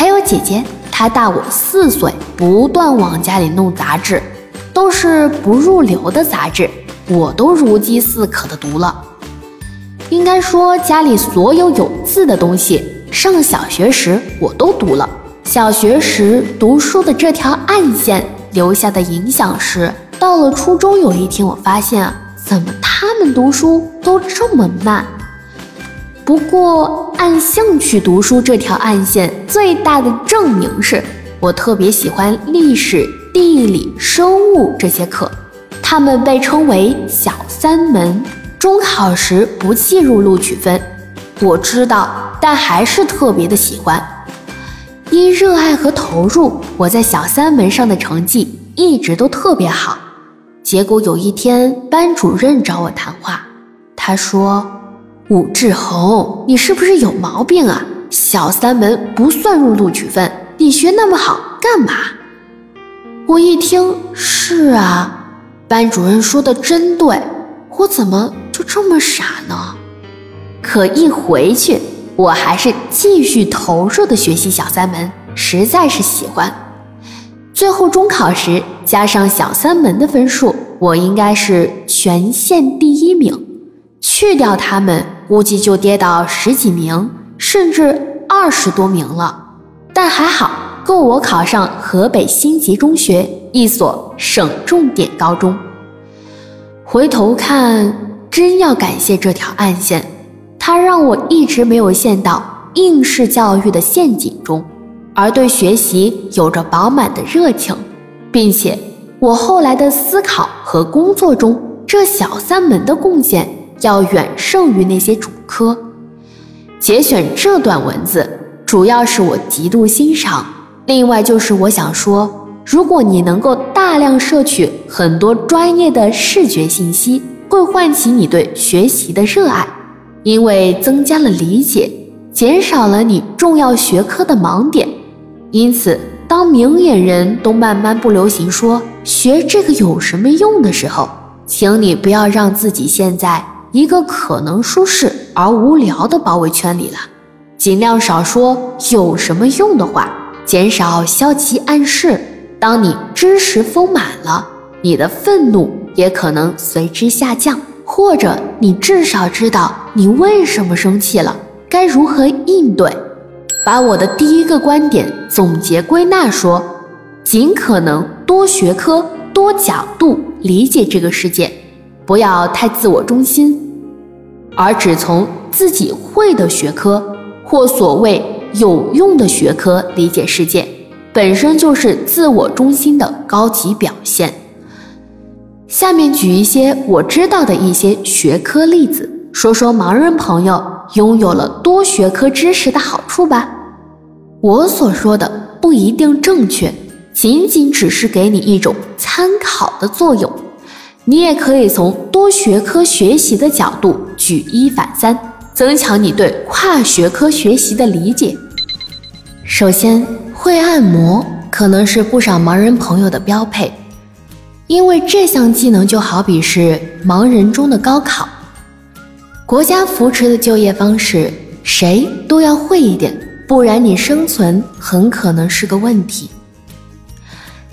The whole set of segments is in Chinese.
还有姐姐，她大我四岁，不断往家里弄杂志，都是不入流的杂志，我都如饥似渴的读了。应该说，家里所有有字的东西，上小学时我都读了。小学时读书的这条暗线留下的影响是，到了初中有一天，我发现怎么他们读书都这么慢。不过，按兴趣读书这条暗线最大的证明是，我特别喜欢历史、地理、生物这些课，他们被称为小三门。中考时不计入录取分，我知道，但还是特别的喜欢。因热爱和投入，我在小三门上的成绩一直都特别好。结果有一天，班主任找我谈话，他说：“武志红，你是不是有毛病啊？小三门不算入录取分，你学那么好干嘛？”我一听，是啊，班主任说的真对，我怎么？就这么傻呢？可一回去，我还是继续投入的学习小三门，实在是喜欢。最后中考时加上小三门的分数，我应该是全县第一名。去掉他们，估计就跌到十几名，甚至二十多名了。但还好，够我考上河北新集中学一所省重点高中。回头看。真要感谢这条暗线，它让我一直没有陷到应试教育的陷阱中，而对学习有着饱满的热情，并且我后来的思考和工作中，这小三门的贡献要远胜于那些主科。节选这段文字，主要是我极度欣赏，另外就是我想说，如果你能够大量摄取很多专业的视觉信息。会唤起你对学习的热爱，因为增加了理解，减少了你重要学科的盲点。因此，当明眼人都慢慢不流行说学这个有什么用的时候，请你不要让自己陷在一个可能舒适而无聊的包围圈里了，尽量少说有什么用的话，减少消极暗示。当你知识丰满了，你的愤怒。也可能随之下降，或者你至少知道你为什么生气了，该如何应对。把我的第一个观点总结归纳说：尽可能多学科、多角度理解这个世界，不要太自我中心，而只从自己会的学科或所谓有用的学科理解世界，本身就是自我中心的高级表现。下面举一些我知道的一些学科例子，说说盲人朋友拥有了多学科知识的好处吧。我所说的不一定正确，仅仅只是给你一种参考的作用。你也可以从多学科学习的角度举一反三，增强你对跨学科学习的理解。首先，会按摩可能是不少盲人朋友的标配。因为这项技能就好比是盲人中的高考，国家扶持的就业方式，谁都要会一点，不然你生存很可能是个问题。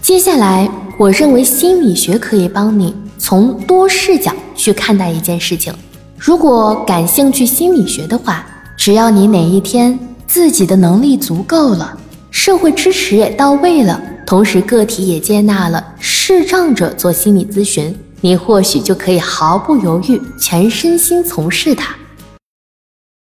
接下来，我认为心理学可以帮你从多视角去看待一件事情。如果感兴趣心理学的话，只要你哪一天自己的能力足够了，社会支持也到位了。同时，个体也接纳了视障者做心理咨询，你或许就可以毫不犹豫、全身心从事它。